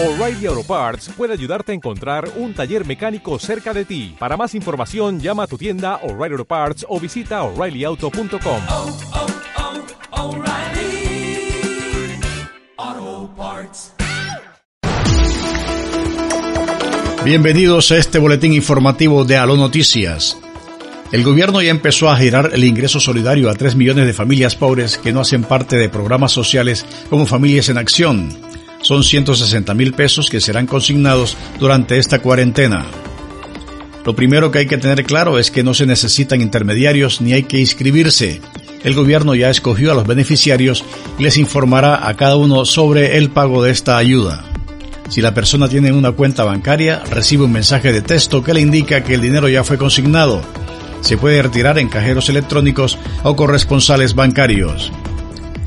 O'Reilly Auto Parts puede ayudarte a encontrar un taller mecánico cerca de ti. Para más información, llama a tu tienda O'Reilly Auto Parts o visita oreillyauto.com. oh, oh, Parts. Bienvenidos a este boletín informativo de Aló Noticias. El gobierno ya empezó a girar el ingreso solidario a 3 millones de familias pobres que no hacen parte de programas sociales como Familias en Acción. Son 160 mil pesos que serán consignados durante esta cuarentena. Lo primero que hay que tener claro es que no se necesitan intermediarios ni hay que inscribirse. El gobierno ya escogió a los beneficiarios y les informará a cada uno sobre el pago de esta ayuda. Si la persona tiene una cuenta bancaria, recibe un mensaje de texto que le indica que el dinero ya fue consignado. Se puede retirar en cajeros electrónicos o corresponsales bancarios.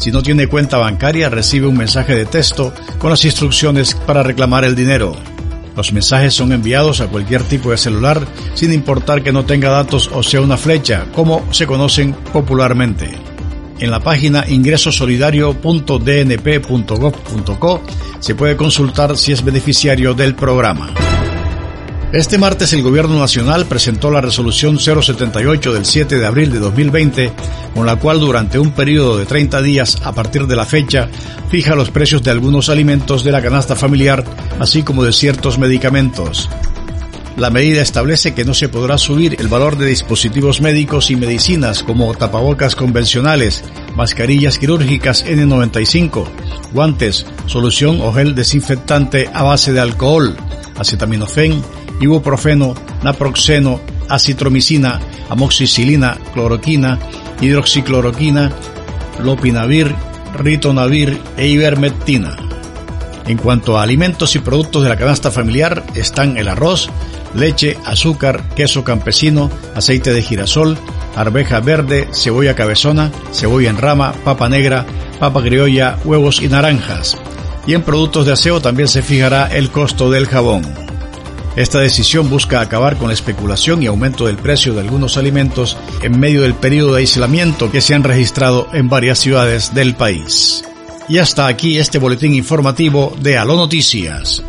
Si no tiene cuenta bancaria, recibe un mensaje de texto con las instrucciones para reclamar el dinero. Los mensajes son enviados a cualquier tipo de celular sin importar que no tenga datos o sea una flecha, como se conocen popularmente. En la página ingresosolidario.dnp.gov.co se puede consultar si es beneficiario del programa. Este martes el Gobierno Nacional presentó la resolución 078 del 7 de abril de 2020, con la cual durante un periodo de 30 días a partir de la fecha fija los precios de algunos alimentos de la canasta familiar, así como de ciertos medicamentos. La medida establece que no se podrá subir el valor de dispositivos médicos y medicinas como tapabocas convencionales, mascarillas quirúrgicas N95, guantes, solución o gel desinfectante a base de alcohol, acetaminofén, ibuprofeno, naproxeno, acitromicina, amoxicilina, cloroquina, hidroxicloroquina, lopinavir, ritonavir e ivermectina. En cuanto a alimentos y productos de la canasta familiar están el arroz, leche, azúcar, queso campesino, aceite de girasol, arveja verde, cebolla cabezona, cebolla en rama, papa negra, papa criolla, huevos y naranjas. Y en productos de aseo también se fijará el costo del jabón. Esta decisión busca acabar con la especulación y aumento del precio de algunos alimentos en medio del periodo de aislamiento que se han registrado en varias ciudades del país. Y hasta aquí este boletín informativo de Aló Noticias.